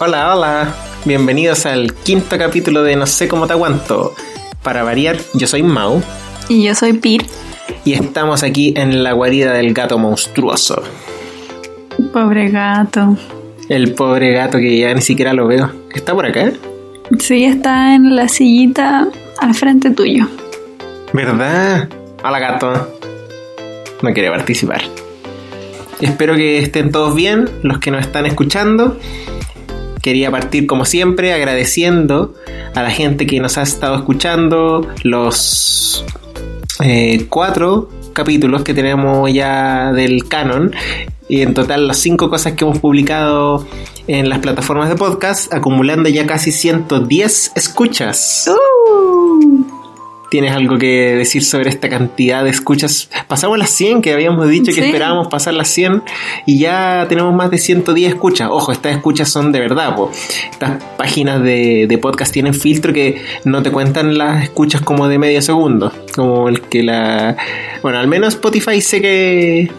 Hola, hola. Bienvenidos al quinto capítulo de No sé cómo te aguanto. Para variar, yo soy Mau. Y yo soy Pir. Y estamos aquí en la guarida del gato monstruoso. Pobre gato. El pobre gato que ya ni siquiera lo veo. ¿Está por acá? Sí, está en la sillita al frente tuyo. ¿Verdad? Hola gato. No quiere participar. Espero que estén todos bien, los que nos están escuchando. Quería partir como siempre agradeciendo a la gente que nos ha estado escuchando los eh, cuatro capítulos que tenemos ya del canon y en total las cinco cosas que hemos publicado en las plataformas de podcast, acumulando ya casi 110 escuchas. Uh. ¿Tienes algo que decir sobre esta cantidad de escuchas? Pasamos las 100, que habíamos dicho que Sí. esperábamos pasar las 100 y ya tenemos más de 110 escuchas. Ojo, estas escuchas son de verdad, po. Estas páginas de, de podcast tienen filtro que no te cuentan las escuchas como de medio segundo. Como el que la... Bueno, al menos Spotify sé que...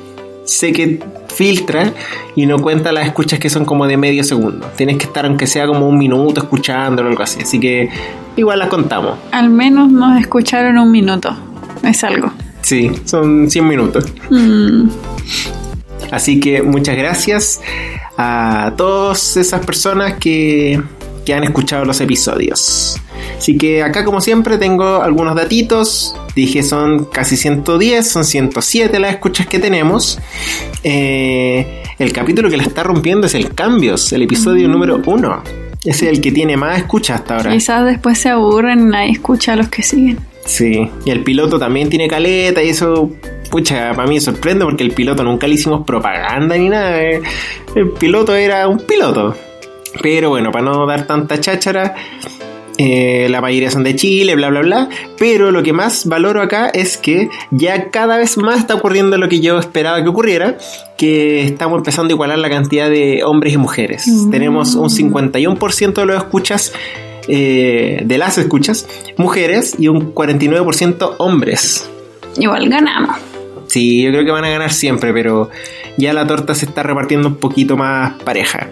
Sé que filtra y no cuenta las escuchas que son como de medio segundo. Tienes que estar aunque sea como un minuto escuchándolo o algo así. Así que igual las contamos. Al menos nos escucharon un minuto. Es algo. Sí, son 100 minutos. Mm, Así que muchas gracias a todas esas personas que, que han escuchado los episodios. Así que acá como siempre tengo algunos datitos. Dije son casi 110, son 107 las escuchas que tenemos. Eh, el capítulo que la está rompiendo es el Cambios, el episodio número 1. Ese es el que tiene más escuchas hasta ahora. Quizás después se aburren y nadie escucha a los que siguen. Sí, y el piloto también tiene caleta y eso, pucha, para mí me sorprende porque el piloto nunca le hicimos propaganda ni nada. eh. El piloto era un piloto. Pero bueno, para no dar tanta cháchara, eh, la mayoría son de Chile, bla, bla, bla. Pero lo que más valoro acá es que ya cada vez más está ocurriendo lo que yo esperaba que ocurriera, que estamos empezando a igualar la cantidad de hombres y mujeres. Mm. Tenemos un 51% de los escuchas, eh, de las escuchas, mujeres y un 49% hombres. Igual ganamos. Sí, yo creo que van a ganar siempre, pero ya la torta se está repartiendo un poquito más pareja.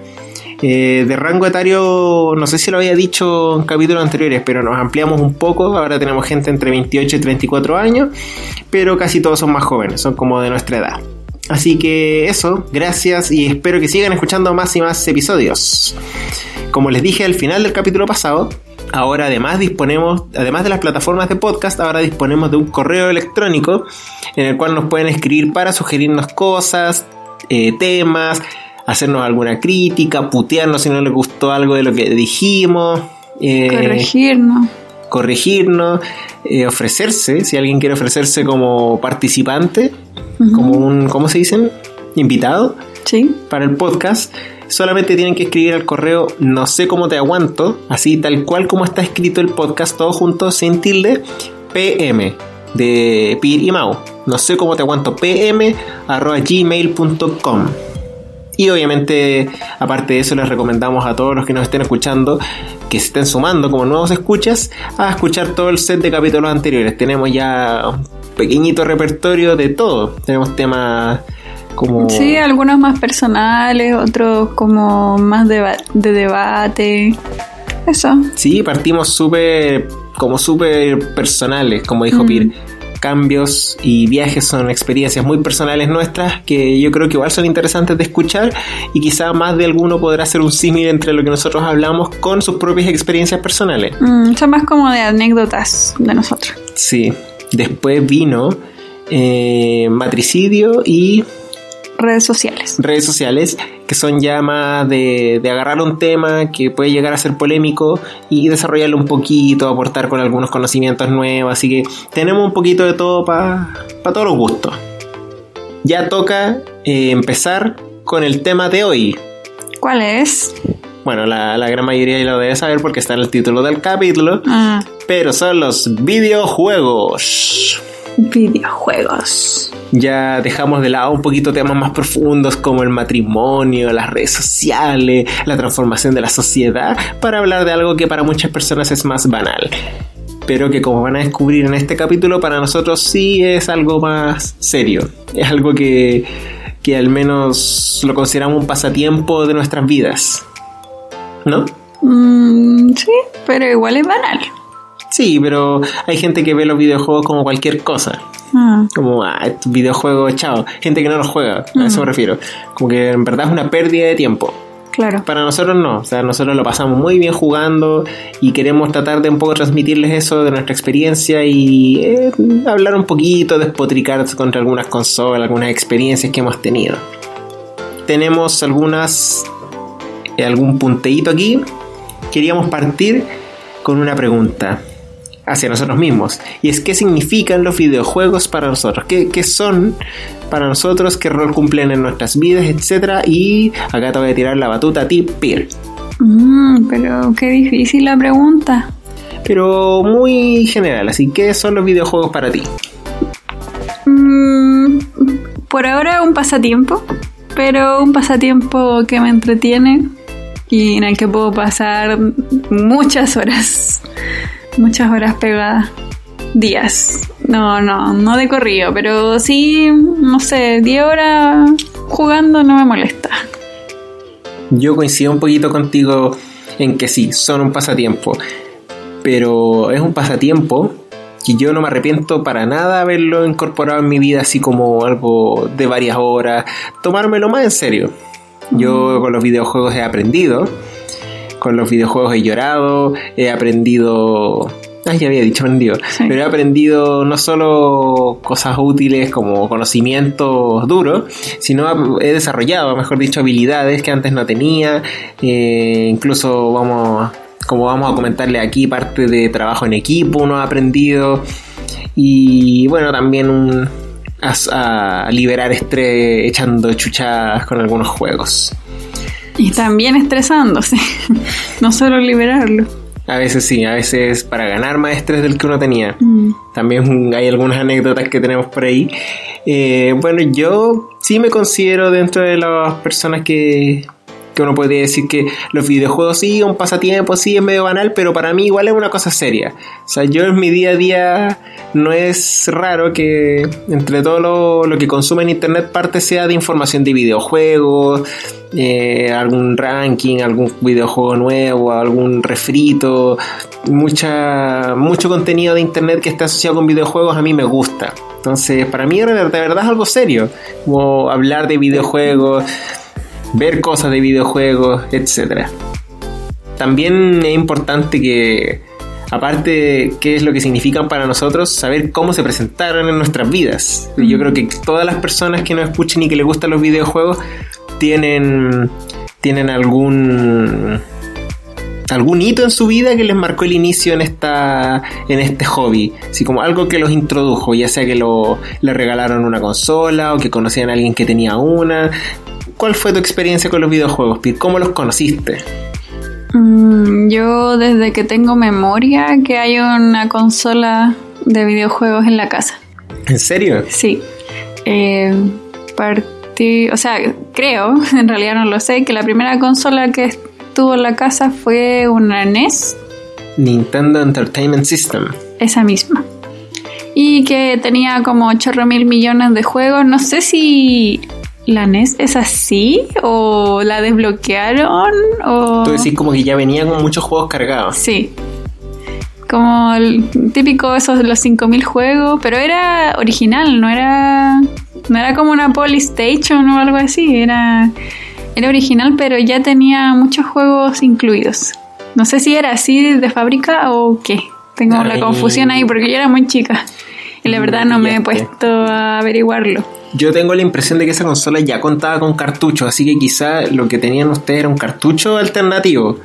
Eh, de rango etario, no sé si lo había dicho en capítulos anteriores, pero nos ampliamos un poco. Ahora tenemos gente entre 28 y 34 años, pero casi todos son más jóvenes, son como de nuestra edad. Así que eso, gracias y espero que sigan escuchando más y más episodios. Como les dije al final del capítulo pasado, ahora además disponemos, además de las plataformas de podcast, ahora disponemos de un correo electrónico en el cual nos pueden escribir para sugerirnos cosas, eh, temas, hacernos alguna crítica, putearnos si no les gustó algo de lo que dijimos. eh, Corregirnos. corregirnos, eh, ofrecerse, si alguien quiere ofrecerse como participante, como un, ¿cómo se dicen? Invitado Sí. para el podcast, solamente tienen que escribir al correo no sé cómo te aguanto, así tal cual como está escrito el podcast, todo junto, sin tilde, pm, de Pir y Mau. No sé cómo te aguanto, pm, arroba gmail.com. Y obviamente, aparte de eso, les recomendamos a todos los que nos estén escuchando que se estén sumando como nuevos escuchas a escuchar todo el set de capítulos anteriores. Tenemos ya un pequeñito repertorio de todo. Tenemos temas como... Sí, algunos más personales, otros como más deba- de debate. Eso. Sí, partimos súper, como súper personales, como dijo Mm. Pir. Cambios y viajes son experiencias muy personales nuestras que yo creo que igual son interesantes de escuchar y quizá más de alguno podrá hacer un símil entre lo que nosotros hablamos con sus propias experiencias personales. Mm, son más como de anécdotas de nosotros. Sí, después vino eh, matricidio y Redes sociales. redes sociales que son ya más de, de agarrar un tema que puede llegar a ser polémico y desarrollarlo un poquito, aportar con algunos conocimientos nuevos, así que tenemos un poquito de todo para todos los gustos. Ya toca eh, empezar con el tema de hoy. ¿Cuál es? Bueno, la, la gran mayoría ya lo debe saber porque está en el título del capítulo, Ah, pero son los videojuegos. Videojuegos. Ya dejamos de lado un poquito temas más profundos como el matrimonio, las redes sociales, la transformación de la sociedad, para hablar de algo que para muchas personas es más banal. Pero que como van a descubrir en este capítulo, para nosotros sí es algo más serio. Es algo que, que al menos lo consideramos un pasatiempo de nuestras vidas. ¿no? Mm, sí, pero igual es banal. Sí, pero hay gente que ve los videojuegos como cualquier cosa. Ah, Como, ah, estos videojuegos, chao. Gente que no los juega, a eso me refiero. Como que en verdad es una pérdida de tiempo. claro. Para nosotros no, o sea, nosotros lo pasamos muy bien jugando y queremos tratar de un poco transmitirles eso de nuestra experiencia y eh, hablar un poquito, despotricar contra algunas consolas, algunas experiencias que hemos tenido. Tenemos algunas, eh, algún punteíto aquí. Queríamos partir con una pregunta hacia nosotros mismos y es qué significan los videojuegos para nosotros, qué, qué son para nosotros, qué rol cumplen en nuestras vidas, etcétera Y acá te voy a tirar la batuta a ti, Peer. Mm, pero qué difícil la pregunta. Pero muy general, así ¿qué son los videojuegos para ti? Mm, por ahora un pasatiempo, pero un pasatiempo que me entretiene y en el que puedo pasar muchas horas, muchas horas pegadas, días. No, no, no de corrido, pero sí, no sé, 10 horas jugando no me molesta. Yo coincido un poquito contigo en que sí, son un pasatiempo, pero es un pasatiempo que yo no me arrepiento para nada haberlo incorporado en mi vida así como algo de varias horas, tomármelo más en serio. Yo con los videojuegos he aprendido, con los videojuegos he llorado, he aprendido... Ay, ya había dicho aprendido. Sí. Pero he aprendido no solo cosas útiles como conocimientos duros, sino he desarrollado, mejor dicho, habilidades que antes no tenía. Eh, incluso vamos, como vamos a comentarle aquí, parte de trabajo en equipo uno ha aprendido. Y bueno, también un, a, a liberar estrés echando chuchadas con algunos juegos. Y también estresándose, no solo liberarlo. A veces sí, a veces para ganar más estrés del que uno tenía. Mm. También hay algunas anécdotas que tenemos por ahí. Eh, bueno, yo sí me considero dentro de las personas que, que uno podría decir que los videojuegos sí, un pasatiempo, sí, es medio banal, pero para mí igual es una cosa seria. O sea, yo en mi día a día no es raro que entre todo lo, lo que consume en internet parte sea de información de videojuegos, eh, algún ranking, algún videojuego nuevo, algún refrito, mucha, mucho contenido de internet que está asociado con videojuegos a mí me gusta. Entonces, para mí de verdad, es algo serio, como hablar de videojuegos, ver cosas de videojuegos, etc. También es importante que, aparte de qué es lo que significan para nosotros, saber cómo se presentaron en nuestras vidas. Yo creo que todas las personas que nos escuchen y que les gustan los videojuegos tienen, tienen algún algún hito en su vida que les marcó el inicio en esta en este hobby, así como algo que los introdujo, ya sea que lo, le regalaron una consola o que conocían a alguien que tenía una. ¿Cuál fue tu experiencia con los videojuegos, Pete? ¿Cómo los conociste? Mm, yo desde que tengo memoria que hay una consola de videojuegos en la casa. ¿En serio? Sí. Eh, partí, o sea, creo, en realidad no lo sé, que la primera consola que estuvo en la casa fue una NES, Nintendo Entertainment System. esa misma. Y que tenía como 8 mil millones de juegos. No sé si la NES es así o la desbloquearon o... Tú decís como que ya venía con muchos juegos cargados. Sí. Como el típico esos de los 5000 juegos, pero era original, no era no era como una Polystation o algo así, era era original, pero ya tenía muchos juegos incluidos. No sé si era así de fábrica o qué. Tengo la confusión ahí porque yo era muy chica. La verdad no me he puesto a averiguarlo. Yo tengo la impresión de que esa consola ya contaba con cartuchos, así que quizá lo que tenían ustedes era un cartucho alternativo.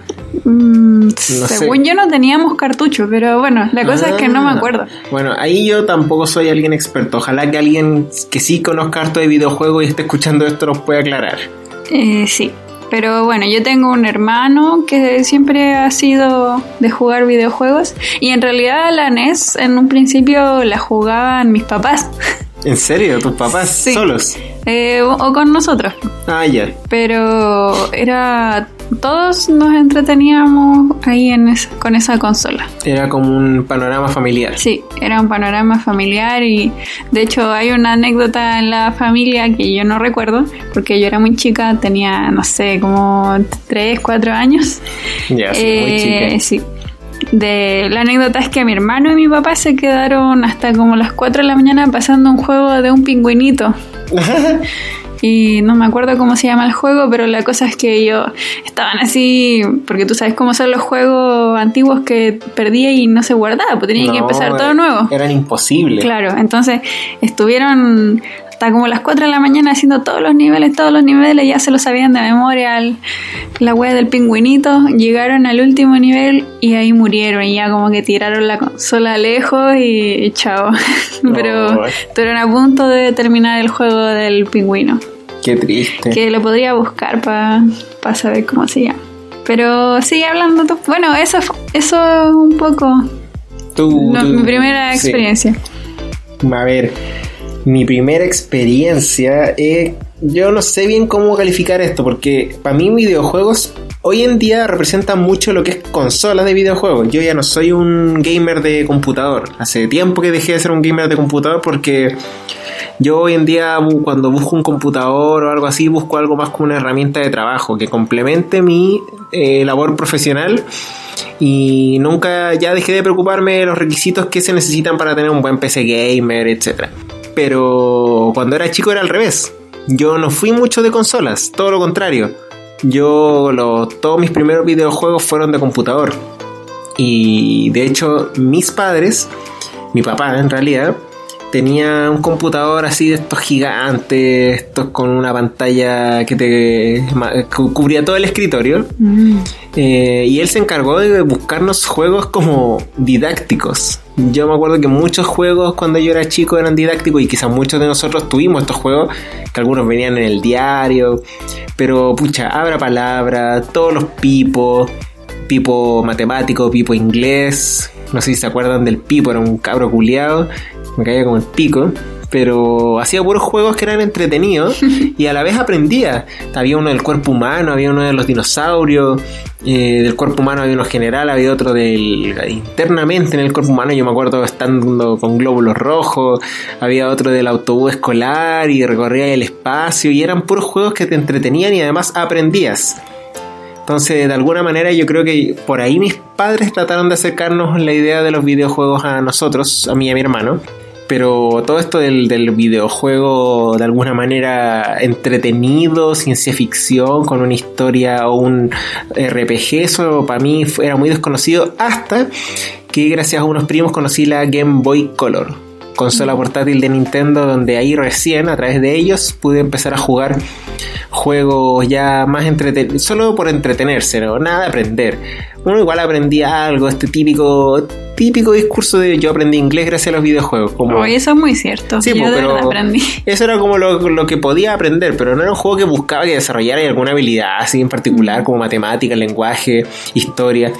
Mm, según yo no teníamos cartucho, pero bueno, la cosa es que no me Ah. acuerdo. Bueno, ahí yo tampoco soy alguien experto. Ojalá que alguien que sí conozca harto de videojuegos y esté escuchando esto nos pueda aclarar. Eh, sí, pero bueno, yo tengo un hermano que siempre ha sido de jugar videojuegos y en realidad la NES en un principio la jugaban mis papás. ¿En serio? ¿Tus papás Sí. solos? Eh, o, con nosotros. Ah, ya. Pero era. Todos nos entreteníamos ahí en esa- con esa consola. Era como un panorama familiar. Sí, era un panorama familiar y de hecho hay una anécdota en la familia que yo no recuerdo porque yo era muy chica, tenía no sé, como 3, 4 años. Ya, sí, muy Eh, chica. sí. De, la anécdota es que mi hermano y mi papá se quedaron hasta como las 4 de la mañana pasando un juego de un pingüinito. Y no me acuerdo cómo se llama el juego, pero la cosa es que ellos estaban así, porque tú sabes cómo son los juegos antiguos que perdía y no se guardaba, pues tenía que No, empezar todo nuevo. Eran imposibles. Claro, entonces estuvieron hasta como las 4 de la mañana haciendo todos los niveles, todos los niveles, ya se lo sabían de memoria el- la wea del pingüinito, llegaron al último nivel y ahí murieron y ya como que tiraron la consola lejos y, y chao. Pero estuvieron a punto de terminar el juego del pingüino, Qué triste. que lo podría buscar para saber cómo se llama. Pero sigue hablando tú. Bueno, eso, eso es un poco Tú- no, tú- mi primera sí. experiencia. A ver, mi primera experiencia, eh, yo no sé bien cómo calificar esto, porque para mí videojuegos hoy en día representan mucho lo que es consolas de videojuegos. Yo ya no soy un gamer de computador. Hace tiempo que dejé de ser un gamer de computador porque yo hoy en día cuando busco un computador o algo así, busco algo más como una herramienta de trabajo que complemente mi eh, labor profesional y nunca ya dejé de preocuparme de los requisitos que se necesitan para tener un buen PC gamer, etc. Pero cuando era chico era al revés. Yo no fui mucho de consolas, todo lo contrario. Yo los, todos mis primeros videojuegos fueron de computador. Y de hecho mis padres, mi papá en realidad, tenía un computador así de estos gigantes, estos con una pantalla que te cubría todo el escritorio. Mm. Eh, y él se encargó de buscarnos juegos como didácticos. Yo me acuerdo que muchos juegos cuando yo era chico eran didácticos y quizás muchos de nosotros tuvimos estos juegos, que algunos venían en el diario, pero pucha, abra palabra, todos los pipos, pipo matemático, pipo inglés, no sé si se acuerdan del pipo, era un cabro culiado, me caía como el pico. Pero hacía puros juegos que eran entretenidos y a la vez aprendía. Había uno del cuerpo humano, había uno de los dinosaurios, eh, del cuerpo humano había uno general, había otro del internamente en el cuerpo humano. Yo me acuerdo estando con glóbulos rojos, había otro del autobús escolar y recorría el espacio. Y eran puros juegos que te entretenían y además aprendías. Entonces, de alguna manera, yo creo que por ahí mis padres trataron de acercarnos la idea de los videojuegos a nosotros, a mí y a mi hermano. Pero todo esto del, del videojuego, de alguna manera entretenido, ciencia ficción, con una historia o un RPG, eso para mí era muy desconocido hasta que gracias a unos primos conocí la Game Boy Color, consola portátil de Nintendo, donde ahí recién, a través de ellos, pude empezar a jugar juegos ya más entretenidos, solo por entretenerse, ¿no? nada de aprender. Uno igual aprendía algo, este típico típico discurso de yo aprendí inglés gracias a los videojuegos. Como, Oye, eso es muy cierto. Sí, Yo pues, de pero aprendí. eso era como lo, lo que podía aprender, pero no era un juego que buscaba que desarrollara alguna habilidad así en particular, como matemática, lenguaje, historia.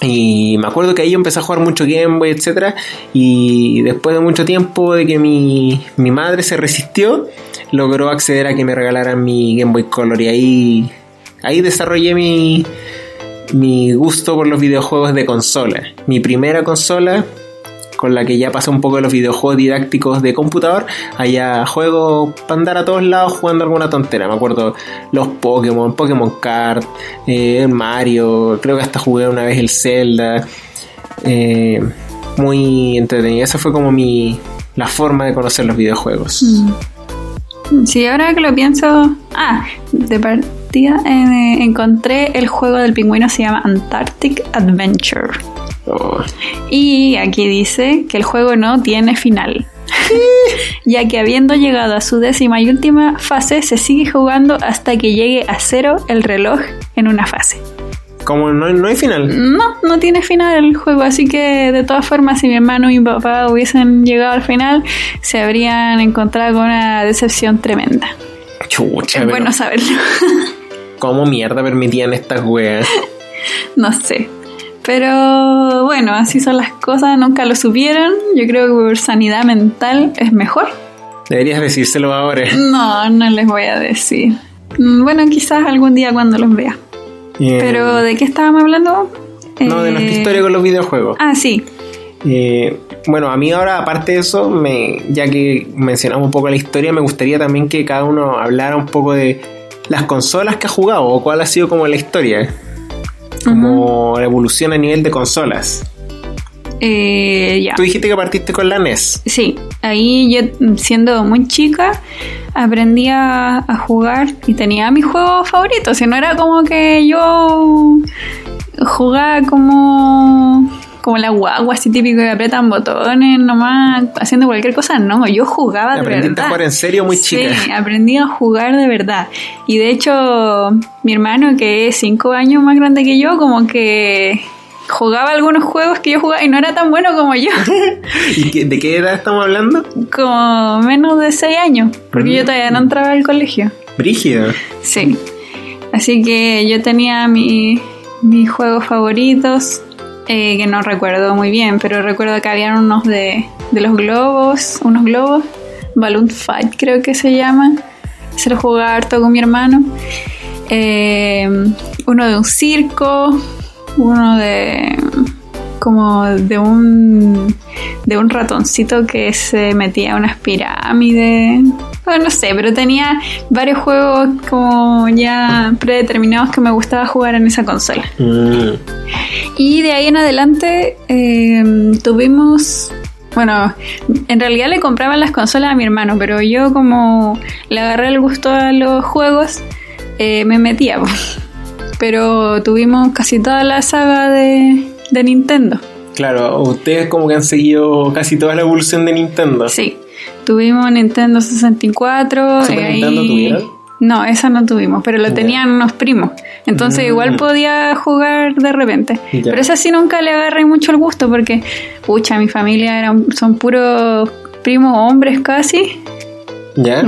Y me acuerdo que ahí yo empecé a jugar mucho Game Boy, etcétera, y después de mucho tiempo de que mi, mi madre se resistió, logró acceder a que me regalaran mi Game Boy Color y ahí, ahí desarrollé mi, mi gusto por los videojuegos de consola. Mi primera consola con la que ya pasé un poco de los videojuegos didácticos de computador, allá juego para andar a todos lados jugando alguna tontera. Me acuerdo los Pokémon, Pokémon Card, eh, Mario, creo que hasta jugué una vez el Zelda. eh, muy entretenido. Esa fue como mi la forma de conocer los videojuegos. Sí, ahora que lo pienso. Ah, de eh, encontré el juego del pingüino, se llama Antarctic Adventure. Oh, Y aquí dice que el juego no tiene final. ya que habiendo llegado a su décima y última fase, se sigue jugando hasta que llegue a cero el reloj en una fase. como no, no hay final. No, no tiene final el juego, así que de todas formas, si mi hermano y mi papá hubiesen llegado al final, se habrían encontrado con una decepción tremenda. Chucha, Es bueno saberlo. ¿cómo mierda permitían estas weas? no sé. Pero bueno, así son las cosas, nunca lo supieron. Yo creo que por sanidad mental es mejor. Deberías decírselo ahora. No, no les voy a decir. Mm, Bueno, quizás algún día cuando los vea. Eh, Pero ¿de qué estábamos hablando? No, de nuestra Eh, historia con los videojuegos. Ah, sí. Eh, bueno, a mí ahora, aparte de eso, me, ya que mencionamos un poco la historia, me gustaría también que cada uno hablara un poco de las consolas que ha jugado o cuál ha sido como la historia, como la evolución a nivel de consolas. Eh. Tú dijiste que partiste con la NES. Sí, ahí yo siendo muy chica aprendí a, a jugar y tenía mis juegos favoritos. Y no era como que yo jugaba como, como la guagua, así típico que apretan botones nomás, haciendo cualquier cosa. No, yo jugaba de Aprendiste verdad. a jugar en serio muy chica. Sí, aprendí a jugar de verdad. Y de hecho, mi hermano, que es cinco años más grande que yo, como que jugaba algunos juegos que yo jugaba y no era tan bueno como yo. ¿Y de qué edad estamos hablando? como menos de 6 años, porque yo todavía no entraba al colegio. Brígido. Sí. Así que yo tenía mi- mis juegos favoritos, eh, que no recuerdo muy bien, pero recuerdo que habían unos de, de los globos, unos globos, Balloon Fight creo que se llama. Se lo jugaba harto con mi hermano. Eh, uno de un circo, uno de como de un de un ratoncito que se metía a unas pirámides. Bueno, no sé, pero tenía varios juegos como ya predeterminados que me gustaba jugar en esa consola. Mm. Y de ahí en adelante eh, tuvimos. Bueno, en realidad le compraban las consolas a mi hermano, pero yo como le agarré el gusto a los juegos, eh, me metía. Pero tuvimos casi toda la saga de, de Nintendo. Claro, ustedes como que han seguido casi toda la evolución de Nintendo. Sí, tuvimos Nintendo 64. ¿Super ahí- Nintendo tuvieron? No, esa no tuvimos, pero lo tenían unos primos. Entonces Mm. igual podía jugar de repente. Pero esa sí nunca le agarré mucho el gusto porque, pucha, mi familia eran, son puros primos hombres casi. ¿Ya?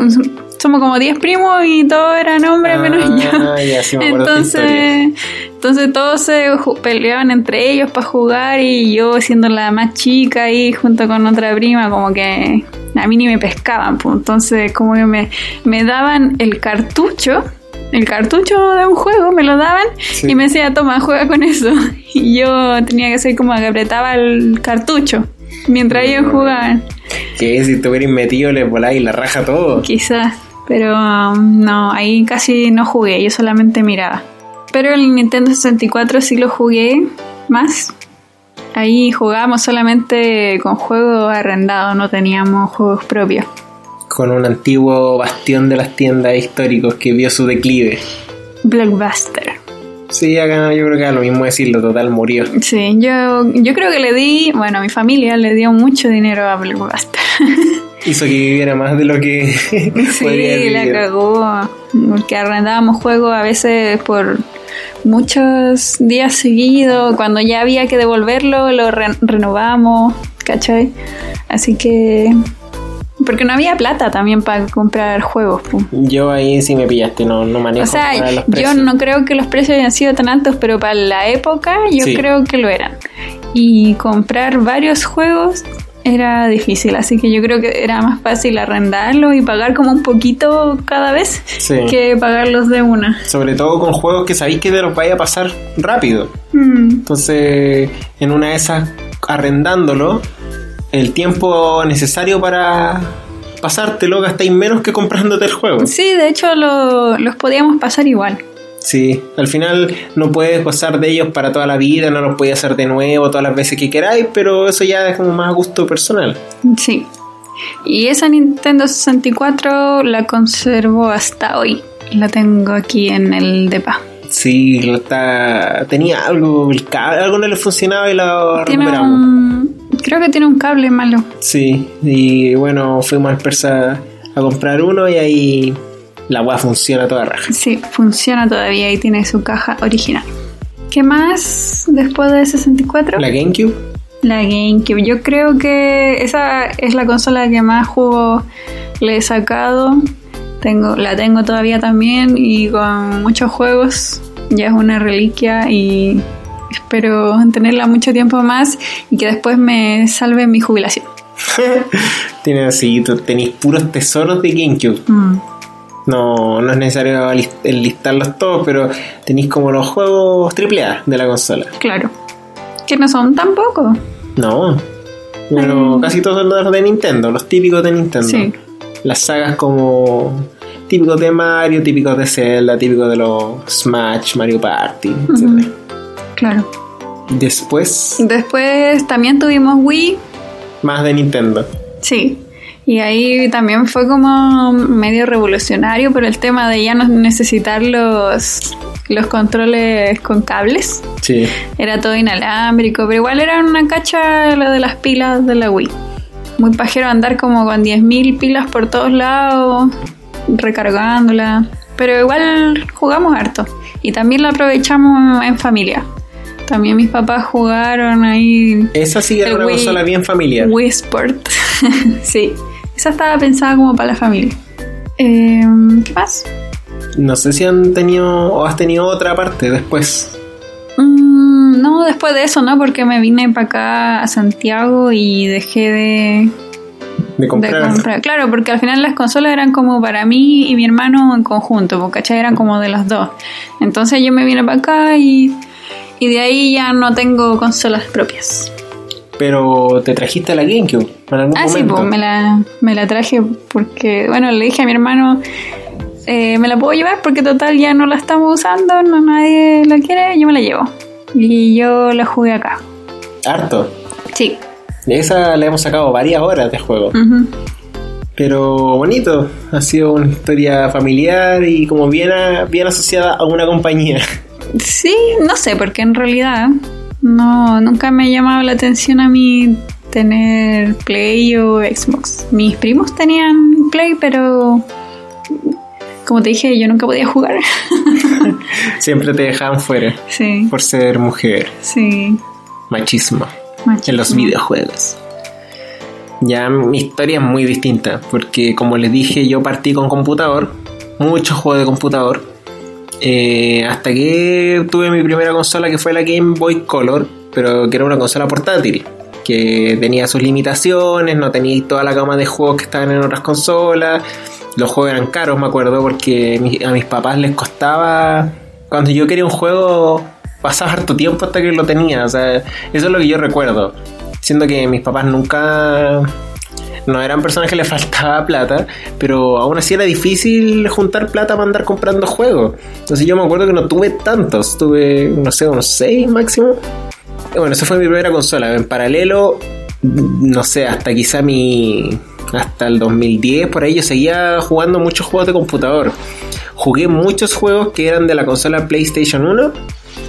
Somos como 10 primos y todos eran hombres menos yo. Ah, ya, sí me. Entonces, entonces todos se peleaban entre ellos para jugar y yo siendo la más chica ahí junto con otra prima como que a mí ni me pescaban. pues. Entonces como que me, me daban el cartucho, el cartucho de un juego, me lo daban Sí. y me decía, toma, juega con eso. Y yo tenía que hacer como que apretaba el cartucho mientras ellos jugaban. Que si te hubieras metido le voláis la raja todo. Quizás, pero um, no, ahí casi no jugué, yo solamente miraba. Pero el Nintendo 64 sí lo jugué más. Ahí jugábamos solamente con juegos arrendados, no teníamos juegos propios. Con un antiguo bastión de las tiendas históricos que vio su declive. Blockbuster. Sí, acá yo creo que es lo mismo decirlo, total murió. Sí, yo, yo creo que le di, bueno, mi familia le dio mucho dinero a Blockbuster. Hizo que viviera más de lo que Sí, la cagó. Porque arrendábamos juegos a veces por muchos días seguidos. Cuando ya había que devolverlo, lo re- renovamos, ¿cachai? Así que. Porque no había plata también para comprar juegos. Yo ahí sí me pillaste, no, no manejo O sea, para los yo precios. no creo que los precios hayan sido tan altos, pero para la época yo Sí. creo que lo eran. Y comprar varios juegos era difícil, así que yo creo que era más fácil arrendarlo y pagar como un poquito cada vez Sí. que pagarlos de una. Sobre todo con juegos que sabéis que te los vaya a pasar rápido. Mm, Entonces, en una de esas, arrendándolo, el tiempo necesario para pasártelo gastáis menos que comprándote el juego. Sí, de hecho lo- los podíamos pasar igual. Sí, al final no puedes gozar de ellos para toda la vida, no los puedes hacer de nuevo todas las veces que queráis, pero eso ya es como más a gusto personal. Sí. Y esa Nintendo 64 la conservo hasta hoy. La tengo aquí en el depa. Sí, lo está, tenía algo, el cable, algo no le funcionaba y lo Tiene recuperamos. un, creo que tiene un cable malo. Sí, y bueno, fuimos al Persa a comprar uno y ahí la weá funciona toda raja. Sí, funciona todavía y tiene su caja original. ¿Qué más después de 64? La GameCube, La GameCube. Yo creo que esa es la consola que más juego le he sacado. Tengo, la tengo todavía también y con muchos juegos. Ya es una reliquia y espero tenerla mucho tiempo más y que después me salve mi jubilación. Tiene así, tenéis puros tesoros de GameCube. Mm, No, no es necesario lis- enlistarlos todos, pero tenéis como los juegos AAA de la consola. claro. Que no son tan pocos. No. Bueno, Mm. casi todos son los de Nintendo, los típicos de Nintendo. Sí. Las sagas como típicos de Mario, típicos de Zelda, típicos de los Smash, Mario Party, etc. Claro. Después, Después también tuvimos Wii. más de Nintendo. Sí. Y ahí también fue como medio revolucionario por el tema de ya no necesitar los, los controles con cables. Sí. Era todo inalámbrico, pero igual era una cacha lo de las pilas de la Wii. Muy pajero andar como con 10.000 pilas por todos lados, recargándola. Pero igual jugamos harto. Y también lo aprovechamos en familia. También mis papás jugaron ahí Esa sí era una Wii- consola bien familiar. Wii Sport. sí, esa estaba pensada como para la familia. Eh, ¿Qué más? No sé si han tenido o has tenido otra parte después. Mm, no, después de eso, ¿no? Porque me vine para acá a Santiago y dejé de, De de comprar. comprar. Claro, porque al final las consolas eran como para mí y mi hermano en conjunto, porque ¿cachai? eran como de los dos. Entonces yo me vine para acá y, y de ahí ya no tengo consolas propias. Pero te trajiste la GameCube en algún Ah, sí, pues me la, me la traje porque, bueno, le dije a mi hermano, eh, me la puedo llevar porque total ya no la estamos usando, no nadie la quiere, yo me la llevo. Y yo la jugué acá. Harto. Sí. De esa le hemos sacado varias horas de juego. Pero bonito. Ha sido una historia familiar y como bien, a- bien asociada a una compañía. Sí, no sé, porque en realidad no, nunca me ha llamado la atención a mí tener Play o Xbox. Mis primos tenían Play, pero como te dije, yo nunca podía jugar. Siempre te dejaban fuera sí, por ser mujer. sí. Machismo. machismo. en los videojuegos. Ya mi historia es muy distinta, porque como les dije, yo partí con computador, muchos juegos de computador, eh, hasta que tuve mi primera consola que fue la Game Boy Color, pero que era una consola portátil, que tenía sus limitaciones, no tenía toda la gama de juegos que estaban en otras consolas, los juegos eran caros, me acuerdo, porque a mis papás les costaba, cuando yo quería un juego, pasaba harto tiempo hasta que lo tenía, o sea, eso es lo que yo recuerdo, siendo que mis papás nunca no eran personas que les faltaba plata, pero aún así era difícil juntar plata para andar comprando juegos. Entonces yo me acuerdo que no tuve tantos, tuve, no sé, unos 6 máximo. Bueno, esa fue mi primera consola. En paralelo, no sé, hasta quizá mi... Hasta el 2010, por ahí yo seguía jugando muchos juegos de computador. Jugué muchos juegos que eran de la consola PlayStation 1,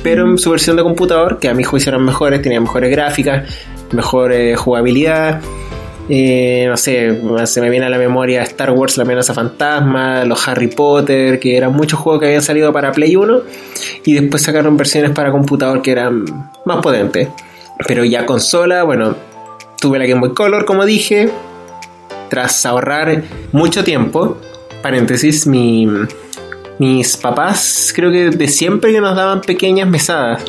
pero en su versión de computador, que a mi juicio eran mejores, tenían mejores gráficas, mejor eh, jugabilidad. Eh, no sé, se me viene a la memoria Star Wars, la amenaza fantasma, los Harry Potter, que eran muchos juegos que habían salido para Play 1 y después sacaron versiones para computador que eran más potentes. Pero ya consola, bueno, tuve la Game Boy Color, como dije, tras ahorrar mucho tiempo. Paréntesis, mi, mis papás creo que de siempre que nos daban pequeñas mesadas.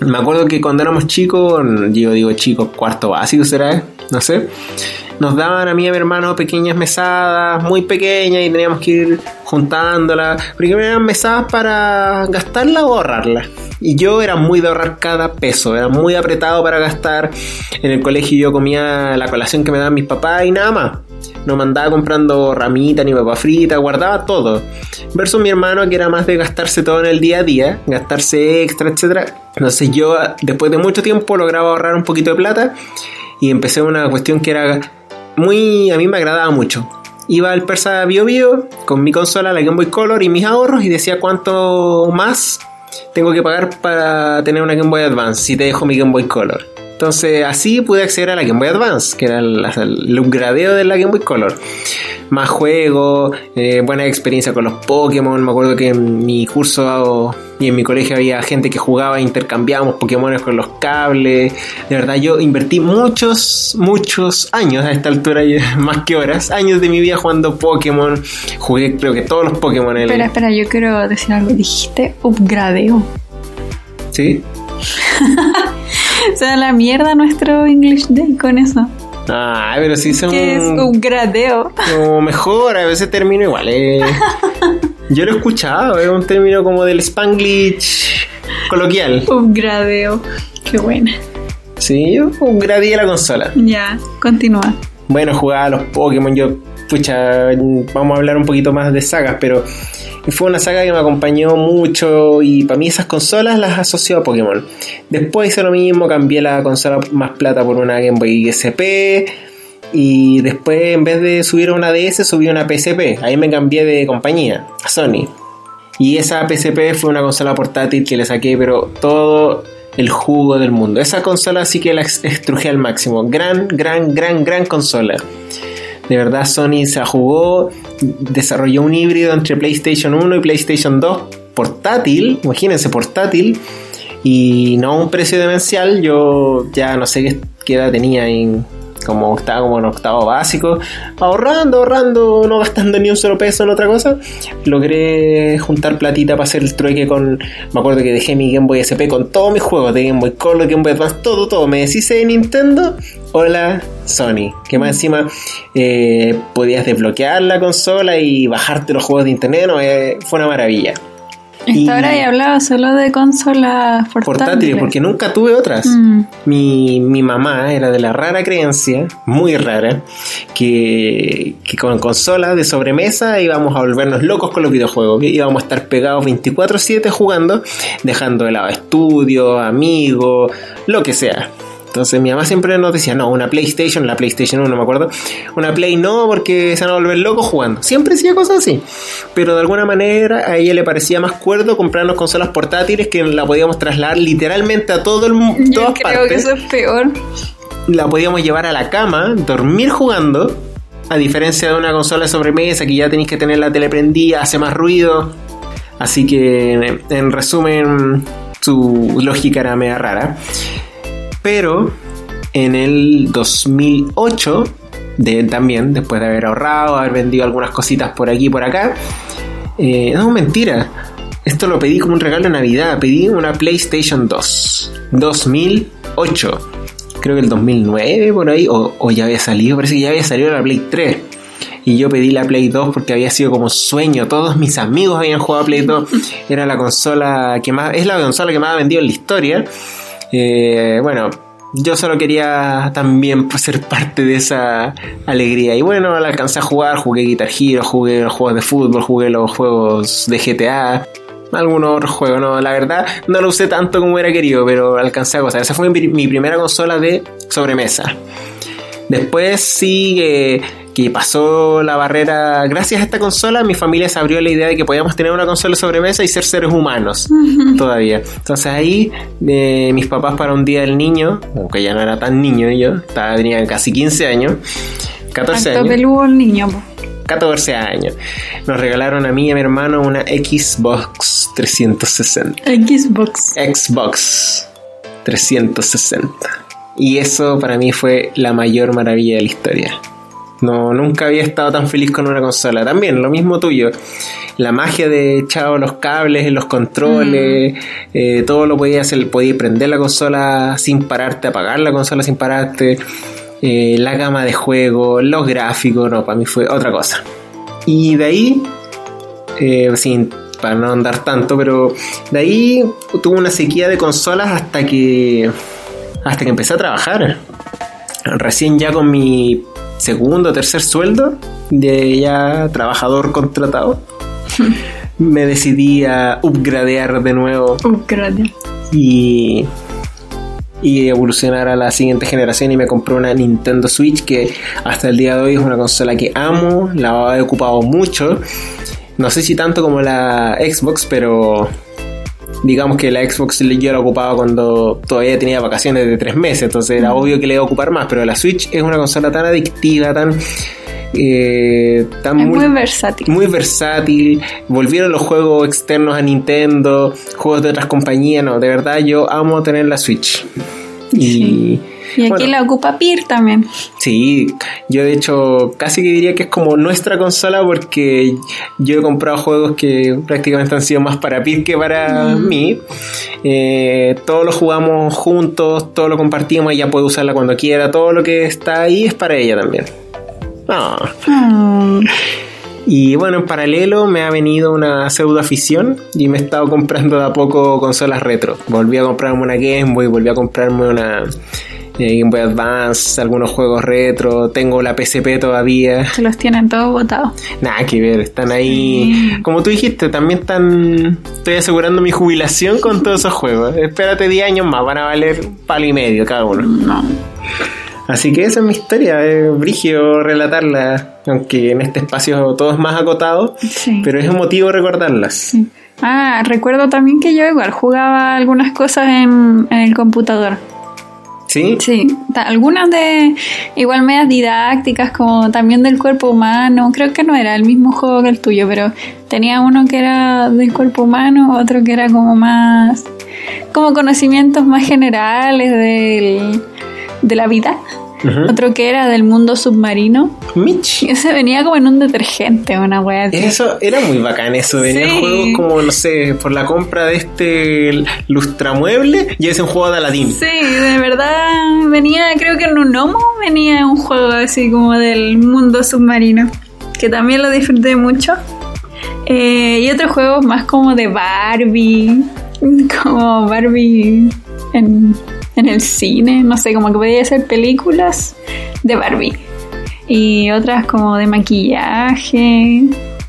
Me acuerdo que cuando éramos chicos, yo digo chicos, cuarto básico será, no sé, nos daban a mí y a mi hermano pequeñas mesadas, muy pequeñas, y teníamos que ir juntándolas, porque eran mesadas para gastarla o ahorrarla. Y yo era muy de ahorrar cada peso, era muy apretado para gastar. En el colegio yo comía la colación que me daban mis papás y nada más. No me andaba comprando ramita ni papa frita, guardaba todo. Versus mi hermano que era más de gastarse todo en el día a día, gastarse extra, etcétera. Entonces yo después de mucho tiempo lograba ahorrar un poquito de plata y empecé una cuestión que era muy a mí me agradaba mucho. Iba al Persa Bio Bio con mi consola, la Game Boy Color y mis ahorros y decía cuánto más tengo que pagar para tener una Game Boy Advance si te dejo mi Game Boy Color. Entonces así pude acceder a la Game Boy Advance, que era el, el upgradeo de la Game Boy Color. Más juegos, eh, buena experiencia con los Pokémon. Me acuerdo que en mi curso y en mi colegio había gente que jugaba, intercambiábamos Pokémon con los cables. De verdad, yo invertí muchos, muchos años a esta altura, más que horas, años de mi vida jugando Pokémon. Jugué creo que todos los Pokémon. en el- Espera, espera, yo quiero decir algo. Dijiste upgradeo. ¿Sí? O sea, la mierda nuestro English Day con eso. Ah, pero sí son. Que es un gradeo. Como mejor, a veces termino igual. eh. Yo lo he escuchado, es un término como del Spanglish coloquial. Un gradeo. Qué buena. Sí, yo upgradeé la consola. Ya, continúa. Bueno, jugaba a los Pokémon, yo, pucha, vamos a hablar un poquito más de sagas, pero fue una saga que me acompañó mucho y para mí esas consolas las asocio a Pokémon. Después hice lo mismo, cambié la consola más plata por una Game Boy SP y después en vez de subir a una DS subí una PSP. Ahí me cambié de compañía, a Sony. Y esa PSP fue una consola portátil que le saqué, pero todo el jugo del mundo. Esa consola sí que la ex- extruje al máximo. Gran, gran, gran, gran consola. De verdad, Sony se jugó, desarrolló un híbrido entre PlayStation 1 y PlayStation 2 portátil, imagínense, portátil, y no un precio demencial. Yo ya no sé qué edad tenía, en, como estaba como en octavo básico, ahorrando, ahorrando, no gastando ni un solo peso en otra cosa. Logré juntar platita para hacer el trueque con. Me acuerdo que dejé mi Game Boy SP con todos mis juegos de Game Boy Color, Game Boy Advance, todo, todo. Me deshice de Nintendo. Hola, Sony. Que más encima eh, podías desbloquear la consola y bajarte los juegos de internet. No, Eh, fue una maravilla. Hasta ahora he hablado solo de consolas portátiles. Portátiles, porque nunca tuve otras. Mm. Mi, mi mamá era de la rara creencia, muy rara, que, que con consolas de sobremesa íbamos a volvernos locos con los videojuegos, que íbamos a estar pegados 24/7 jugando, dejando de lado estudios, amigos, lo que sea. Entonces mi mamá siempre nos decía, no, una PlayStation, la PlayStation 1, me acuerdo, una Play no, porque se van a volver locos jugando. Siempre decía cosas así. Pero de alguna manera a ella le parecía más cuerdo comprarnos consolas portátiles que la podíamos trasladar literalmente a todo el mundo, Yo creo que eso es peor. la podíamos llevar a la cama, dormir jugando, a diferencia de una consola de sobremesa que ya tenéis que tener la tele prendida, hace más ruido. Así que, en resumen, su lógica era media rara. Pero en el 2008, de, también, después de haber ahorrado, haber vendido algunas cositas por aquí y por acá, eh, no, mentira. Esto lo pedí como un regalo de Navidad. Pedí una PlayStation 2. 2008. Creo que el 2009 por ahí. O, ya había salido. Parece que ya había salido la Play 3. Y yo pedí la Play 2 porque había sido como sueño. Todos mis amigos habían jugado a Play 2. Era la consola que más. Es la consola que más ha vendido en la historia. Eh, bueno, yo solo quería también ser parte de esa alegría. Y bueno, la alcancé a jugar, jugué Guitar Hero, jugué los juegos de fútbol, jugué los juegos de GTA, algunos otros juegos, no, la verdad no lo usé tanto como hubiera querido, pero alcancé a gozar. Esa fue mi, primera consola de sobremesa. Después sí que pasó la barrera, gracias a esta consola mi familia se abrió la idea de que podíamos tener una consola de sobremesa y ser seres humanos todavía. Entonces ahí eh, mis papás para un día del niño, aunque ya no era tan niño yo, estaba, tenía casi 15 años, 14 Harto años. peludo el niño. po. 14 años. Nos regalaron a mí y a mi hermano una Xbox 360. Xbox. Xbox 360. Y eso para mí fue la mayor maravilla de la historia. No, nunca había estado tan feliz con una consola. También, lo mismo tuyo. La magia de echado los cables, los controles, eh, todo lo podías hacer. Podías prender la consola sin pararte, apagar la consola sin pararte. eh, la gama de juegos, los gráficos, no, para mí fue otra cosa. Y de ahí, eh, sin, para no andar tanto, pero de ahí tuve una sequía de consolas hasta que hasta que empecé a trabajar. Recién ya con mi segundo o tercer sueldo de ya trabajador contratado, me decidí a upgradear de nuevo Ucrania. y, y evolucionar a la siguiente generación y me compré una Nintendo Switch que hasta el día de hoy es una consola que amo, la he ocupado mucho. No sé si tanto como la Xbox, pero digamos que la Xbox yo la ocupaba cuando todavía tenía vacaciones de tres meses, entonces era obvio que le iba a ocupar más, pero la Switch es una consola tan adictiva, tan... eh, tan Es mul- muy versátil. muy versátil. Volvieron los juegos externos a Nintendo, juegos de otras compañías. No, de verdad yo amo tener la Switch. Y, Y aquí Bueno. la ocupa PIR también. Sí, yo de hecho casi que diría que es como nuestra consola porque yo he comprado juegos que prácticamente han sido más para Pit que para mí. Eh, todos lo jugamos juntos, todo lo compartimos, ella puede usarla cuando quiera, todo lo que está ahí es para ella también. Ah. Mm, Y bueno, en paralelo me ha venido una pseudo afición y me he estado comprando de a poco consolas retro. Volví a comprarme una Game Boy, volví a comprarme una Game Boy Advance, algunos juegos retro, tengo la PSP todavía. se los tienen todos botados. Nada que ver, están ahí. Sí. Como tú dijiste, también están. Estoy asegurando mi jubilación con todos esos juegos. Espérate 10 años más, van a valer palo y medio cada uno. No. Así que esa es mi historia, es brigio relatarla, aunque en este espacio todo es más acotado, Sí. pero es emotivo recordarlas. Sí. Ah, recuerdo también que yo igual jugaba algunas cosas en, en el computador. ¿Sí? Algunas de igual medias didácticas, como también del cuerpo humano. Creo que no era el mismo juego que el tuyo, pero tenía uno que era del cuerpo humano, otro que era como más. como conocimientos más generales del, de la vida. Otro que era del mundo submarino. Mitch. Y ese venía como en un detergente, una wea así. Eso era muy bacán eso, venía Sí. juegos como, no sé, por la compra de este lustramueble y es un juego de Aladdin. Sí, de verdad venía, creo que en un gnomo venía un juego así como del mundo submarino, que también lo disfruté mucho. Eh, y otros juegos más como de Barbie, como Barbie en, en el cine, no sé, como que podía hacer películas de Barbie. Y otras como de maquillaje,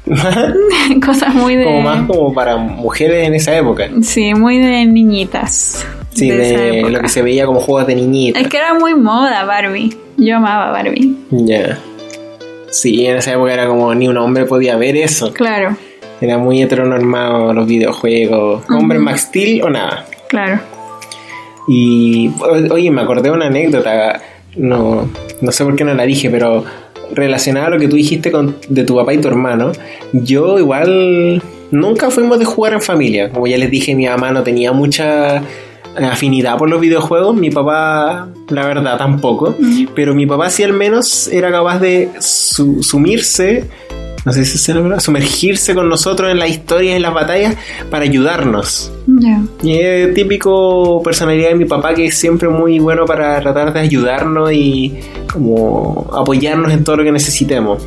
cosas muy de... como más como para mujeres en esa época. Sí, muy de niñitas. Sí, de lo que se veía como juegos de niñita. Es que era muy moda Barbie. Yo amaba Barbie. Ya. Sí, en esa época era como ni un hombre podía ver eso. Claro, Era muy heteronormado los videojuegos. Hombre Max Steel o nada. claro. Y oye, me acordé de una anécdota. No, no sé por qué no la dije, pero relacionada a lo que tú dijiste con, de tu papá y tu hermano, yo igual nunca fuimos de jugar en familia. Como ya les dije, mi mamá no tenía mucha afinidad por los videojuegos, mi papá, la verdad, tampoco. Pero mi papá sí al menos era capaz de su- sumirse, no sé si es palabra, sumergirse con nosotros en las historias, en las batallas, para ayudarnos. Y es típico personalidad de mi papá que es siempre muy bueno para tratar de ayudarnos y como apoyarnos en todo lo que necesitemos.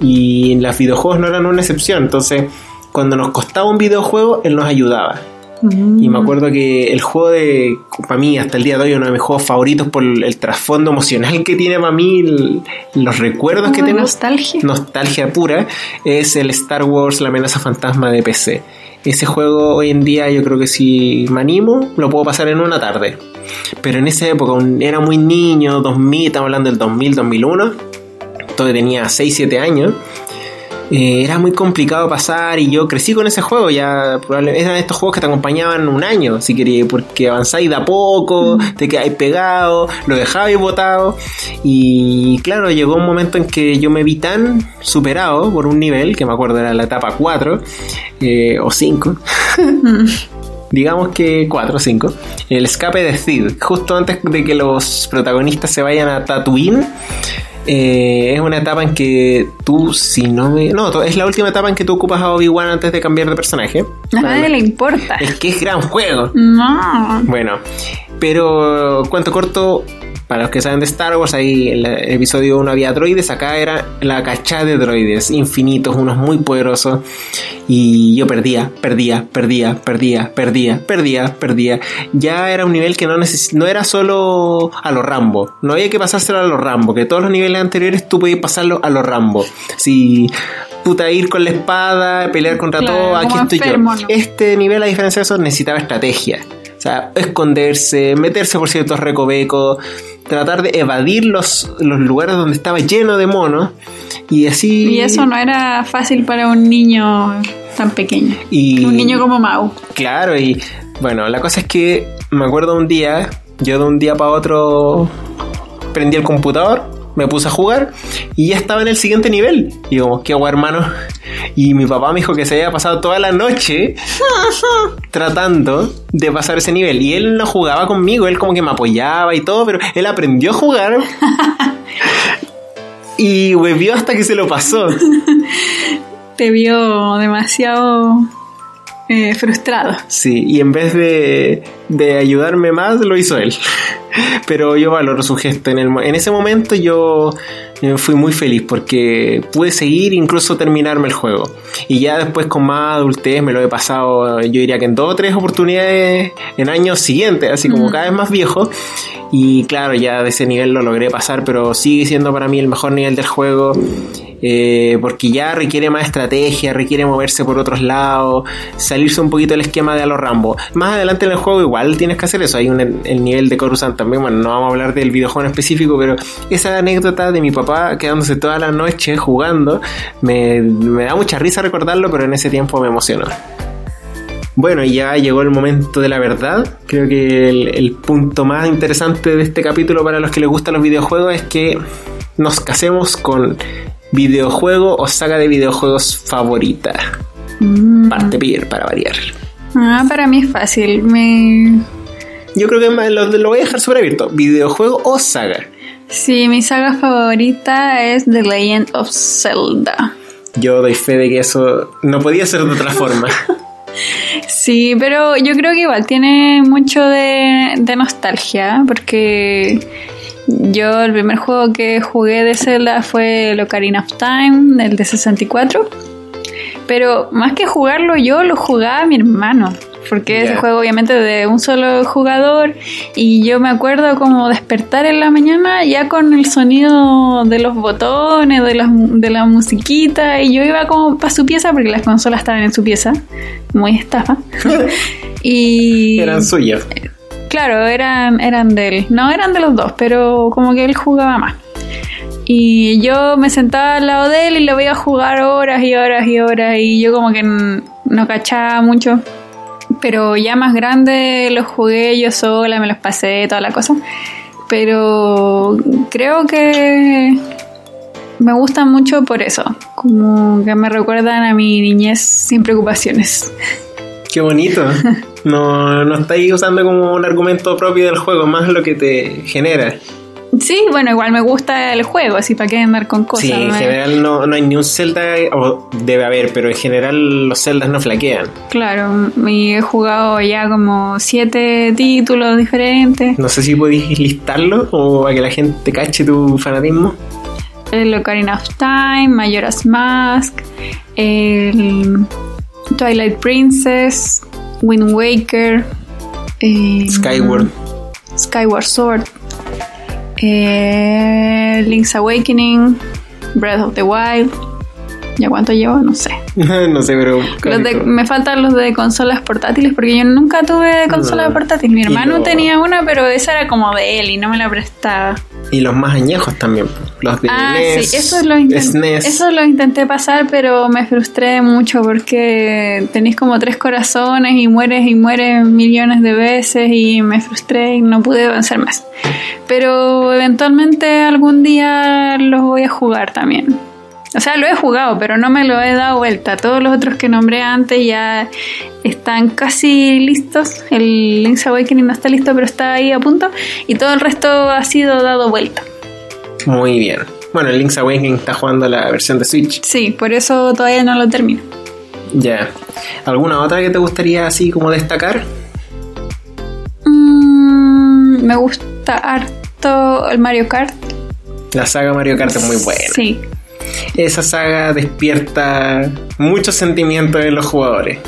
Y en los videojuegos no eran una excepción, entonces cuando nos costaba un videojuego, él nos ayudaba. Mm. Y me acuerdo que el juego de, para mí, hasta el día de hoy, uno de mis juegos favoritos por el trasfondo emocional que tiene para mí, el- los recuerdos que tengo nostalgia. nostalgia pura es el Star Wars La amenaza fantasma de PC. Ese juego hoy en día yo creo que si me animo lo puedo pasar en una tarde. Pero en esa época era muy niño, 2000, estamos hablando del 2000, 2001. Todavía tenía 6, 7 años. Eh, era muy complicado pasar y yo crecí con ese juego. Ya probablemente eran estos juegos que te acompañaban un año, si querías, porque avanzáis de a poco, te quedáis pegado, lo dejabais botado. Y claro, llegó un momento en que yo me vi tan superado por un nivel, que me acuerdo era la etapa 4 eh, o 5. Mm. Digamos que 4 o 5. El escape de Cid, justo antes de que los protagonistas se vayan a Tatooine. Eh, es una etapa en que tú, si no me. No, es la última etapa en que tú ocupas a Obi-Wan antes de cambiar de personaje. A nadie le importa. Es que es gran juego. No. Bueno, pero cuento corto, para los que saben de Star Wars, ahí en el episodio 1 había droides, acá era la cachada de droides, infinitos, unos muy poderosos, y yo perdía, perdía, perdía, perdía, perdía, perdía, perdía. Ya era un nivel que no, neces no era solo a los Rambo, no había que pasárselo a los Rambo, que todos los niveles anteriores tú podías pasarlo a los Rambo. Si puta ir con la espada, pelear contra Claro, todo, aquí estoy enfermo, yo. ¿no? Este nivel, a diferencia de eso, necesitaba estrategia. O sea, esconderse, meterse por ciertos recovecos, tratar de evadir los, los lugares donde estaba lleno de monos. Y así. Y eso no era fácil para un niño tan pequeño. Y- Un niño como Mau. Claro, y bueno, la cosa es que me acuerdo un día, yo de un día para otro prendí el computador me puse a jugar y ya estaba en el siguiente nivel. Y como, ¿qué hago, hermano? Y mi papá me dijo que se había pasado toda la noche tratando de pasar ese nivel. Y él no jugaba conmigo, él como que me apoyaba y todo, pero él aprendió a jugar. y vio hasta que se lo pasó. Te vio demasiado eh, frustrado. Sí, y en vez de, de, ayudarme más, lo hizo él. Pero yo valoro su gesto. En, el, en ese momento yo eh, fui muy feliz porque pude seguir incluso terminarme el juego. Y ya después con más adultez me lo he pasado, yo diría que en dos o tres oportunidades en años siguientes, así como cada vez más viejo. Y claro, ya de ese nivel lo logré pasar, pero sigue siendo para mí el mejor nivel del juego. Eh, porque ya requiere más estrategia, requiere moverse por otros lados, salirse un poquito del esquema de a Rambo. Más adelante en el juego igual tienes que hacer eso, hay un, el nivel de Coruscant también, bueno, no vamos a hablar del videojuego en específico, pero esa anécdota de mi papá quedándose toda la noche jugando, me, da mucha risa recordarlo, pero en ese tiempo me emocionó. Bueno, ya llegó el momento de la verdad. Creo que el, punto más interesante de este capítulo para los que les gustan los videojuegos es que nos casemos con videojuego o saga de videojuegos favorita. Mm. Parte Pierre, para variar. Ah, para mí es fácil. Me... Yo creo que lo, lo voy a dejar sobre abierto. ¿Videojuego o saga? Sí, mi saga favorita es The Legend of Zelda. Yo doy fe de que eso no podía ser de otra forma. Sí, pero yo creo que igual tiene mucho de, de nostalgia, porque yo el primer juego que jugué de Zelda fue el Ocarina of Time, el de 64. Pero más que jugarlo yo, lo jugaba mi hermano. Porque ese juego obviamente de un solo jugador y yo me acuerdo como despertar en la mañana ya con el sonido de los botones, de la, de la musiquita y yo iba como para su pieza porque las consolas estaban en su pieza, muy estafa. y eran suyas. Claro, eran, eran de él. No eran de los dos, pero como que él jugaba más. Y yo me sentaba al lado de él y lo veía jugar horas y horas y horas y yo como que no cachaba mucho. Pero ya más grande los jugué yo sola, me los pasé, toda la cosa. Pero creo que me gustan mucho por eso. Como que me recuerdan a mi niñez sin preocupaciones. Qué bonito. No, no estáis usando como un argumento propio del juego, más lo que te genera. Sí, bueno, igual me gusta el juego, así para qué andar con cosas. Sí, en general no, no, hay ni un Zelda, o debe haber, pero en general los Zeldas no flaquean. Claro, y he jugado ya como siete títulos diferentes. No sé si podéis listarlo o para que la gente cache tu fanatismo. El Ocarina of Time, Majora's Mask, el Twilight Princess, Wind Waker, eh, Skyward. Skyward Sword, eh, Link's Awakening, Breath of the Wild. ¿Ya cuánto llevo? No sé. no sé, pero. me faltan los de consolas portátiles porque yo nunca tuve consola portátil. Mi hermano tenía una, pero esa era como de él y no me la prestaba. Y los más añejos también. Los de ah, NES, sí, eso lo, intenté, eso lo intenté pasar, pero me frustré mucho porque tenéis como tres corazones y mueres y mueres millones de veces y me frustré y no pude avanzar más. Pero eventualmente algún día los voy a jugar también. O sea, lo he jugado, pero no me lo he dado vuelta. Todos los otros que nombré antes ya están casi listos. El Link's Awakening no está listo, pero está ahí a punto. Y todo el resto ha sido dado vuelta. Muy bien. Bueno, el Link's Awakening está jugando la versión de Switch. Sí, por eso todavía no lo termino. Ya. ¿Alguna otra que te gustaría así como destacar? Mm, me gusta harto el Mario Kart. La saga Mario Kart es muy buena. Sí, esa saga despierta muchos sentimientos en los jugadores.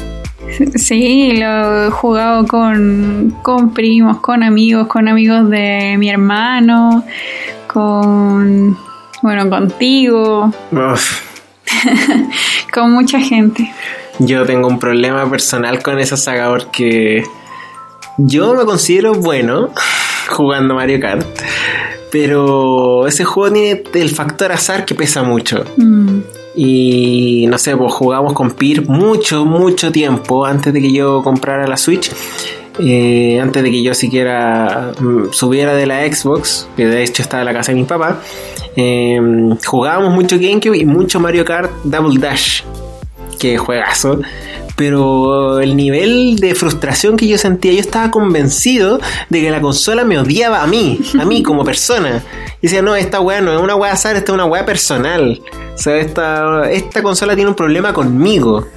Sí, lo he jugado con, con primos, con amigos, con amigos de mi hermano, con, bueno, contigo, con mucha gente. Yo tengo un problema personal con esa saga porque yo me considero bueno jugando Mario Kart, pero ese juego tiene el factor azar que pesa mucho. Mm. Y no sé, pues jugamos con Peer mucho, mucho tiempo antes de que yo comprara la Switch. eh, antes de que yo siquiera mm, subiera de la Xbox, que de hecho estaba en la casa de mi papá, eh, jugábamos mucho GameCube y mucho Mario Kart Double Dash, que juegazo. Pero el nivel de frustración que yo sentía, yo estaba convencido de que la consola me odiaba a mí, a mí como persona. Y decía, no, esta weá no es una weá azar, esta es una weá personal. O sea, esta, esta consola tiene un problema conmigo.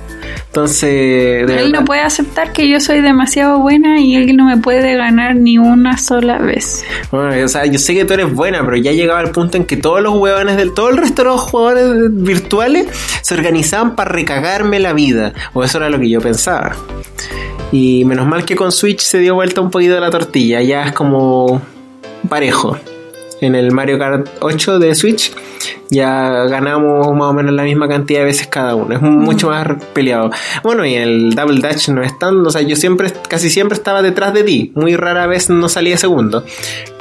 Entonces, de él no puede aceptar que yo soy demasiado buena y él no me puede ganar ni una sola vez. Bueno, o sea, yo sé que tú eres buena, pero ya llegaba al punto en que todos los huevones del todo el resto de los jugadores virtuales se organizaban para recagarme la vida. O eso era lo que yo pensaba. Y menos mal que con Switch se dio vuelta un poquito de la tortilla. Ya es como parejo. En el Mario Kart 8 de Switch ya ganamos más o menos la misma cantidad de veces cada uno. Es mucho más peleado. Bueno, y el Double Dutch no es tan. O sea, yo siempre, casi siempre estaba detrás de ti. Muy rara vez no salía segundo.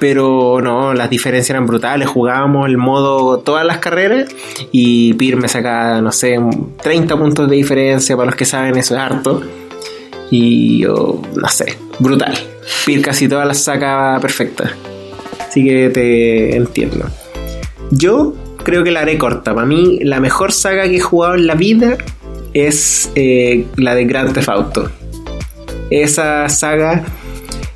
Pero no, las diferencias eran brutales. Jugábamos el modo todas las carreras. Y Pir me sacaba, no sé, 30 puntos de diferencia. Para los que saben, eso es harto. Y yo, no sé, brutal. Pir casi todas las sacaba perfectas. Así que te entiendo. Yo creo que la haré corta. Para mí, la mejor saga que he jugado en la vida es eh, la de Grand Theft Auto. Esa saga,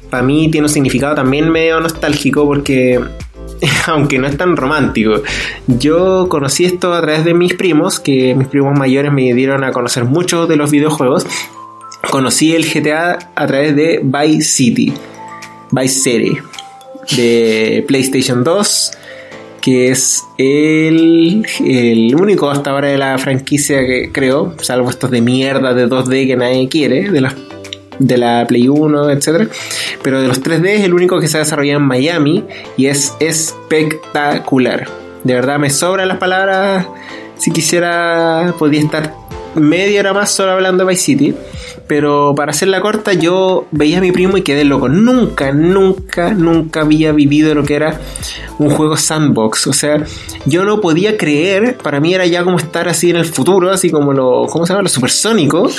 para mí, tiene un significado también medio nostálgico porque, aunque no es tan romántico, yo conocí esto a través de mis primos, que mis primos mayores me dieron a conocer muchos de los videojuegos. Conocí el GTA a través de Vice City, Vice City, de PlayStation 2 que es el, el único hasta ahora de la franquicia que creo, salvo estos de mierda de 2D que nadie quiere, de de la Play 1, etc. Pero de los 3D es el único que se ha desarrollado en Miami y es espectacular. De verdad me sobran las palabras. Si quisiera, podría estar media hora más solo hablando de Vice City. Pero para hacerla corta, yo veía a mi primo y quedé loco. Nunca, nunca, nunca había vivido lo que era un juego sandbox. O sea, yo no podía creer, para mí era ya como estar así en el futuro, así como lo, ¿cómo se llama? Lo supersónico.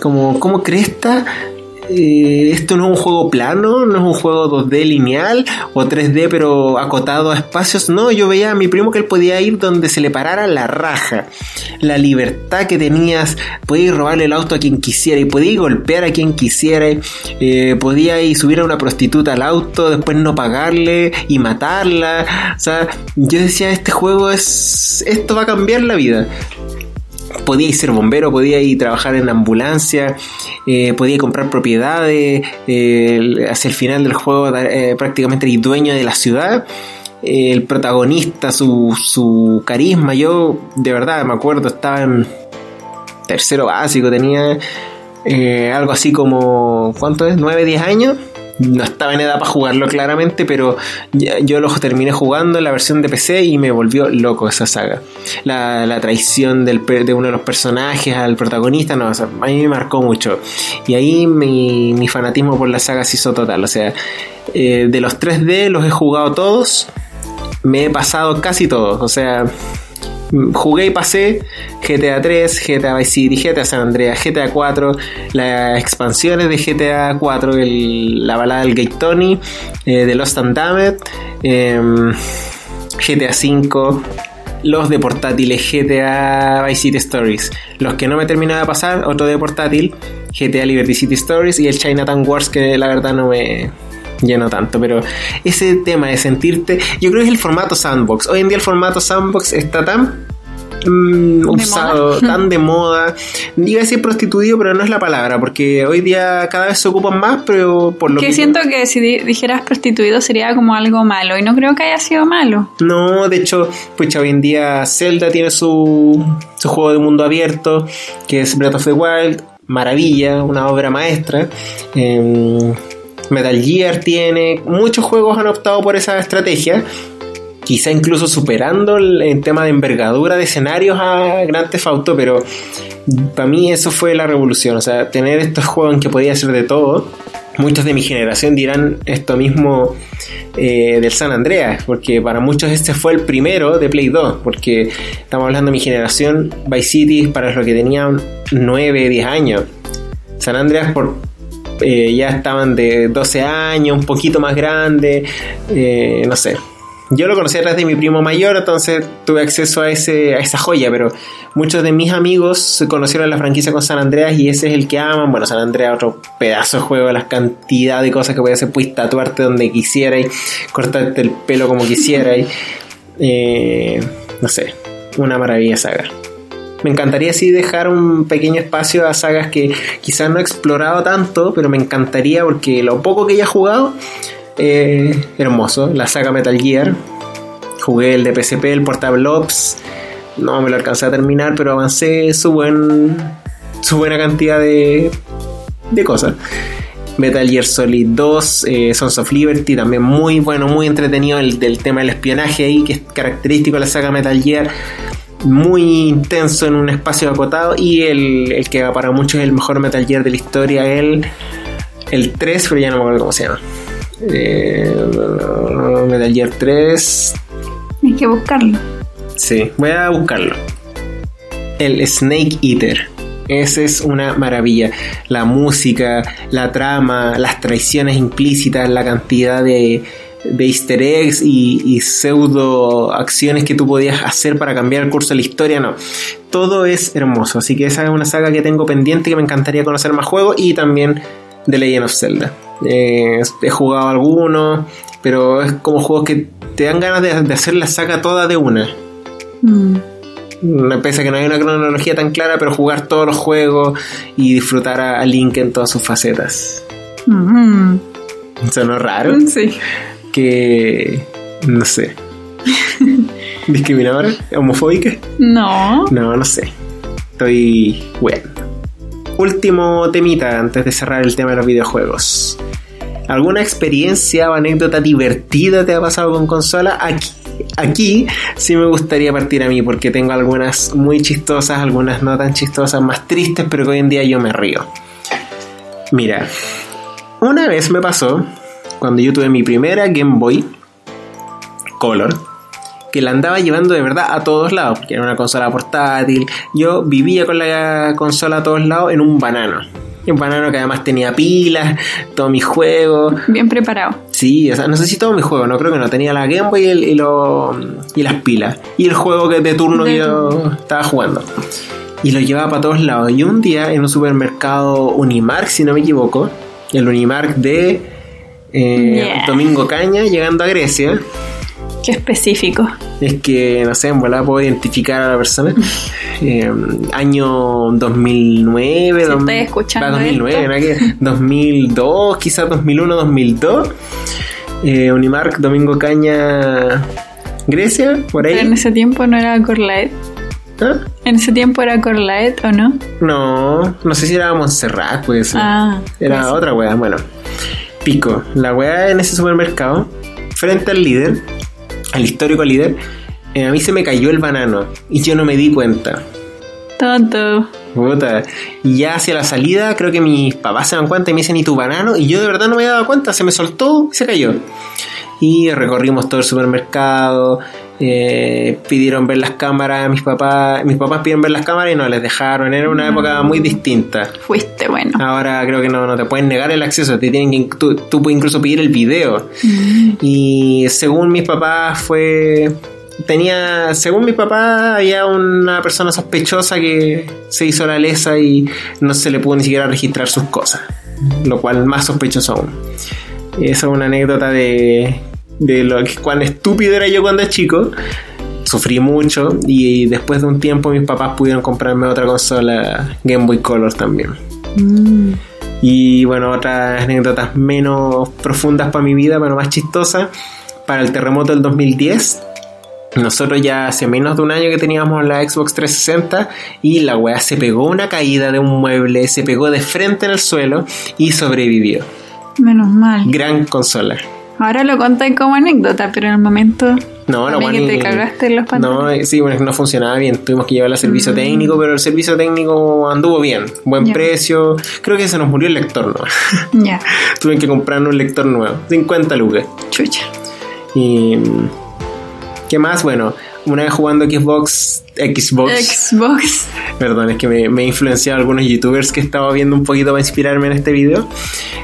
Como, ¿cómo esta eh, esto no es un juego plano, no es un juego 2D lineal o 3D pero acotado a espacios. No, yo veía a mi primo que él podía ir donde se le parara la raja. La libertad que tenías, podía ir robarle el auto a quien quisiera y podía ir golpear a quien quisiera. Eh, podía ir subir a una prostituta al auto, después no pagarle y matarla. O sea, yo decía, este juego es... Esto va a cambiar la vida podía ser bombero, podía ir trabajar en ambulancia, eh, podía comprar propiedades, eh, hacia el final del juego eh, prácticamente el dueño de la ciudad. el protagonista, su, su carisma, yo de verdad me acuerdo, estaba en tercero básico, tenía algo así como, ¿cuánto es? ¿9, 10 años? No estaba en edad para jugarlo claramente, pero yo lo terminé jugando en la versión de PC y me volvió loco esa saga. La, traición del, de uno de los personajes al protagonista, no, a mí me marcó mucho. Y ahí mi, fanatismo por la saga se hizo total. O sea, eh, de los 3D los he jugado todos, me he pasado casi todos. O sea, jugué y pasé GTA 3, GTA Vice City, GTA San Andreas, GTA 4, las expansiones de GTA 4, la balada del Gate Tony, eh, de Lost and Damned, GTA 5, los de portátiles GTA Vice City Stories. Los que no me terminaba de pasar, otro de portátil, GTA Liberty City Stories y el Chinatown Wars que la verdad no me ya no tanto, pero ese tema de sentirte, yo creo que es el formato sandbox. Hoy en día el formato sandbox está tan mm, usado, tan de moda. Iba a decir prostituido, pero no es la palabra, porque hoy día cada vez se ocupan más, pero por lo que... siento que si dijeras prostituido sería como algo malo, y no creo que haya sido malo. No, de hecho, pues hoy en día Zelda tiene su, su juego de mundo abierto, que es Breath of the Wild, maravilla, una obra maestra. Eh, Metal Gear tiene, muchos juegos han optado por esa estrategia, quizá incluso superando el, tema de envergadura de escenarios a Grand Theft pero para mí eso fue la revolución, o sea, tener estos juegos en que podía ser de todo. Muchos de mi generación dirán esto mismo eh, del San Andreas, porque para muchos este fue el primero de Play 2, porque estamos hablando de mi generación, Vice City para los que tenían 9, 10 años. San Andreas por eh, ya estaban de 12 años, un poquito más grandes, eh, no sé. Yo lo conocí a través de mi primo mayor, entonces tuve acceso a, ese, a esa joya, pero muchos de mis amigos conocieron la franquicia con San Andreas y ese es el que aman. Bueno, San Andreas otro pedazo de juego, la cantidad de cosas que puedes hacer, puedes tatuarte donde quisieras, cortarte el pelo como quisieras. Eh, no sé, una maravilla saga. Me encantaría sí dejar un pequeño espacio a sagas que quizás no he explorado tanto, pero me encantaría porque lo poco que ya he jugado eh, hermoso. La saga Metal Gear. Jugué el de PSP, el Portable Ops. No me lo alcancé a terminar, pero avancé su, buen, su buena cantidad de, de cosas. Metal Gear Solid 2, eh, Sons of Liberty, también muy bueno, muy entretenido el del tema del espionaje ahí, que es característico de la saga Metal Gear, muy intenso en un espacio acotado, y el, el que para muchos es el mejor Metal Gear de la historia, el, el 3, pero ya no me acuerdo cómo se llama. Eh, Metal Gear 3. Hay que buscarlo. Sí, voy a buscarlo. El Snake Eater. Esa es una maravilla. La música, la trama, las traiciones implícitas, la cantidad de, de easter eggs y, y, pseudo acciones que tú podías hacer para cambiar el curso de la historia, no. Todo es hermoso. Así que esa es una saga que tengo pendiente que me encantaría conocer más juegos y también The Legend of Zelda. Eh, he jugado algunos, pero es como juegos que te dan ganas de, de hacer la saga toda de una. Mm. Pese a que no hay una cronología tan clara, pero jugar todos los juegos y disfrutar a, a Link en todas sus facetas. Mm. ¿Sonó raro? Sí. Que. No sé. ¿Discriminadora? ¿Homofóbica? No. No, no sé. Estoy. Bueno. Último temita antes de cerrar el tema de los videojuegos. ¿Alguna experiencia o anécdota divertida te ha pasado con consola? Aquí, aquí sí me gustaría partir a mí porque tengo algunas muy chistosas, algunas no tan chistosas, más tristes, pero que hoy en día yo me río. Mira, una vez me pasó cuando yo tuve mi primera Game Boy Color que la andaba llevando de verdad a todos lados, porque era una consola portátil. Yo vivía con la consola a todos lados en un banano. Un banano que además tenía pilas, todos mis juegos. Bien preparado. Sí, o sea, no sé si todos mis juegos, no creo que no. Tenía la Game Boy y, el, y, lo, y las pilas. Y el juego que de turno de que yo turno. estaba jugando. Y lo llevaba para todos lados. Y un día en un supermercado Unimark, si no me equivoco, el Unimark de eh, yeah. Domingo Caña, llegando a Grecia. Qué específico. Es que, no sé, en volada puedo identificar a la persona. Eh, año 2009, si estoy escuchando 2009, esto. 2002, quizás 2001, 2002. Eh, Unimark, Domingo Caña, Grecia, por ahí. Pero en ese tiempo no era Corlaet. ¿Ah? ¿En ese tiempo era Corlaet o no? No, no sé si era Montserrat, pues. Ah, era pues. otra wea. Bueno, pico. La wea en ese supermercado, frente al líder, al histórico líder, eh, a mí se me cayó el banano y yo no me di cuenta. Tonto. Puta. Y ya hacia la salida, creo que mis papás se dan cuenta y me dicen, ¿y tu banano? Y yo de verdad no me había dado cuenta, se me soltó y se cayó. Y recorrimos todo el supermercado, eh, pidieron ver las cámaras, mis papás, mis papás pidieron ver las cámaras y no les dejaron, era una época muy distinta. Fuiste bueno. Ahora creo que no, no te pueden negar el acceso, te tienen que, tú, tú puedes incluso pedir el video. Mm. Y según mis papás fue tenía, según mi papá, había una persona sospechosa que se hizo la lesa y no se le pudo ni siquiera registrar sus cosas, lo cual más sospechoso aún. Esa es una anécdota de, de lo que cuán estúpido era yo cuando era chico. Sufrí mucho y después de un tiempo mis papás pudieron comprarme otra consola Game Boy Color también. Mm. Y bueno, otras anécdotas menos profundas para mi vida, pero más chistosas. Para el terremoto del 2010, nosotros ya hace menos de un año que teníamos la Xbox 360 y la weá se pegó una caída de un mueble, se pegó de frente en el suelo y sobrevivió. Menos mal. Gran consola. Ahora lo conté como anécdota, pero en el momento. No, no, que te cagaste en los pantalones. No, sí, bueno, no funcionaba bien. Tuvimos que llevarla al servicio mm. técnico, pero el servicio técnico anduvo bien. Buen precio. Creo que se nos murió el lector, ¿no? Ya, Tuve que comprar un lector nuevo. 50 lucas. chucha. Y. ¿Qué más? Bueno, una vez jugando Xbox, Xbox, Xbox. perdón, es que me, me he influenciado algunos youtubers que estaba viendo un poquito para inspirarme en este video.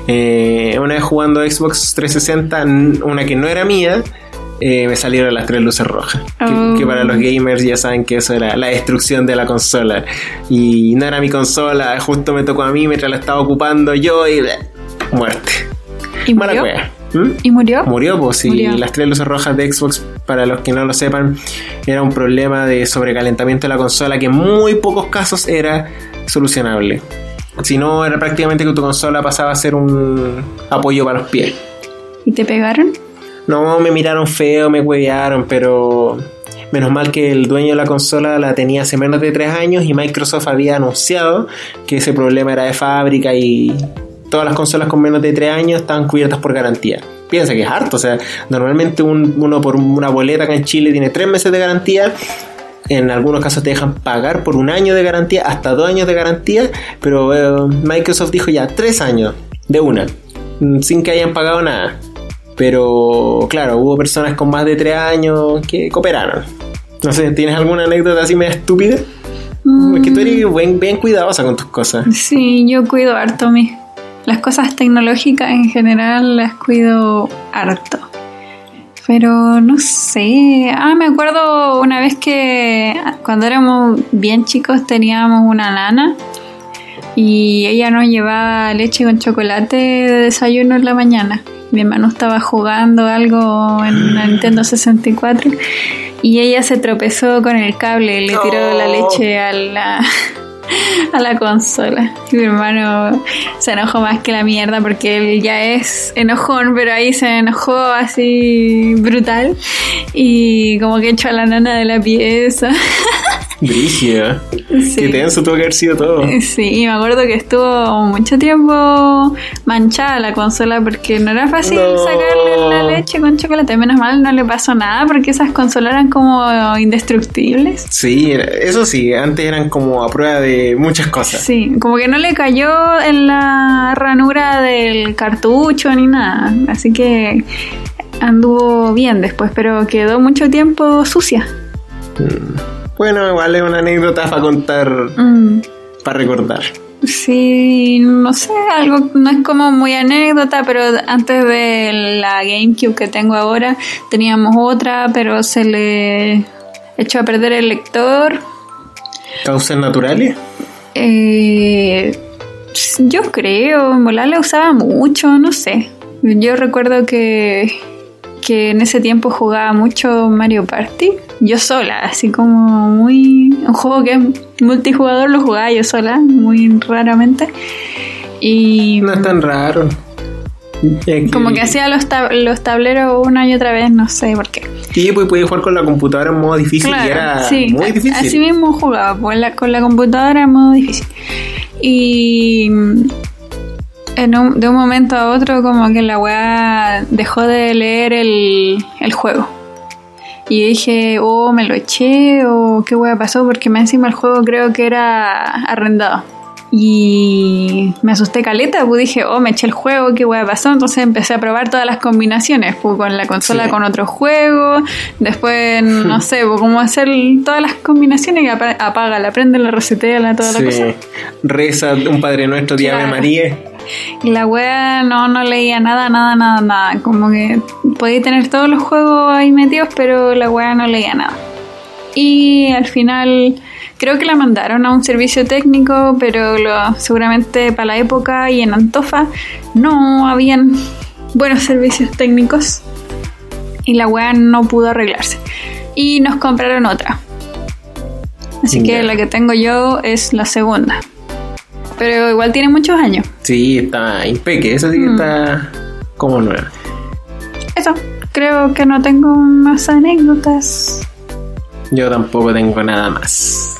Eh, una vez jugando Xbox 360, una que no era mía, eh, me salieron las tres luces rojas. Que- Oh. Que, para los gamers ya saben que eso era la destrucción de la consola. Y no era mi consola, justo me tocó a mí mientras la estaba ocupando yo y bleh, muerte. ¿Y murió? ¿Mm? ¿Y murió? Murió, pues sí. Murió. Las tres luces rojas de Xbox, para los que no lo sepan, era un problema de sobrecalentamiento de la consola que en muy pocos casos era solucionable. Si no, era prácticamente que tu consola pasaba a ser un apoyo para los pies. ¿Y te pegaron? No, me miraron feo, me huevearon, pero menos mal que el dueño de la consola la tenía hace menos de tres años y Microsoft había anunciado que ese problema era de fábrica y todas las consolas con menos de tres años estaban cubiertas por garantía. Piensa que es harto, o sea, normalmente un- uno por una boleta acá en Chile tiene tres meses de garantía. En algunos casos te dejan pagar por un año de garantía, hasta dos años de garantía, pero eh, Microsoft dijo ya tres años de una, mm, sin que hayan pagado nada. Pero claro, hubo personas con más de 3 años que cooperaron. No sé, ¿tienes alguna anécdota así media estúpida? Mm, Es que tú eres bien, bien cuidadosa con tus cosas. Sí, yo cuido harto mis... Las cosas tecnológicas en general las cuido harto. Pero no sé. Ah, me acuerdo una vez que cuando éramos bien chicos teníamos una nana y ella nos llevaba leche con chocolate de desayuno en la mañana. Mi hermano estaba jugando algo en la Nintendo 64 y ella se tropezó con el cable le tiró la leche a la, a la consola. Mi hermano se enojó más que la mierda porque él ya es enojón, pero ahí se enojó así brutal y como que echó a la nana de la pieza. Brígida. Sí. Qué tenso tuvo que haber sido todo. Sí, y me acuerdo que estuvo mucho tiempo manchada la consola porque no era fácil No. sacarle la leche con chocolate. Menos mal no le pasó nada porque esas consolas eran como indestructibles. Sí, era- eso sí, antes eran como a prueba de muchas cosas. Sí, como que no le cayó en la ranura del cartucho ni nada. Así que anduvo bien después, pero quedó mucho tiempo sucia. Bueno, igual es una anécdota para contar, Mm. para recordar. Sí, no sé, algo no es como muy anécdota, pero antes de la GameCube que tengo ahora teníamos otra, pero se le echó a perder el lector. ¿Causas naturales? Eh, yo creo, en volar la usaba mucho, no sé. Yo recuerdo que, que en ese tiempo jugaba mucho Mario Party, yo sola, así como muy... Un juego que es multijugador lo jugaba yo sola, muy raramente. Y No es tan raro. Como que hacía los, tab- los tableros una y otra vez, no sé por qué. Sí, pues puedes jugar con la computadora en modo difícil y era sí, muy difícil. Así mismo jugaba, pues la- con la computadora en modo difícil. Y en un- de un momento a otro como que la weá dejó de leer el, el juego. Y dije, oh, me lo eché o qué weá pasó porque más encima el juego creo que era arrendado. Y me asusté caleta, pues dije, oh, me eché el juego, qué weá pasó. Entonces empecé a probar todas las combinaciones, pues con la consola Sí. con otro juego. Después, no sé, pues cómo hacer todas las combinaciones y apa- apágala, prendela, reseteala, toda la Sí. cosa. Reza un Padre Nuestro, Claro. Ave María. Y la wea no, no leía nada, nada, nada, nada. Como que podía tener todos los juegos ahí metidos, pero la wea no leía nada. Y al final creo que la mandaron a un servicio técnico, pero lo- seguramente para la época y en Antofa no habían buenos servicios técnicos. Y la wea no pudo arreglarse. Y nos compraron otra. Así que la que tengo yo es la segunda. Pero igual tiene muchos años. Sí, está impeque. Esa sí que Mm. está como nueva. Eso, creo que no tengo más anécdotas. Yo tampoco tengo nada más.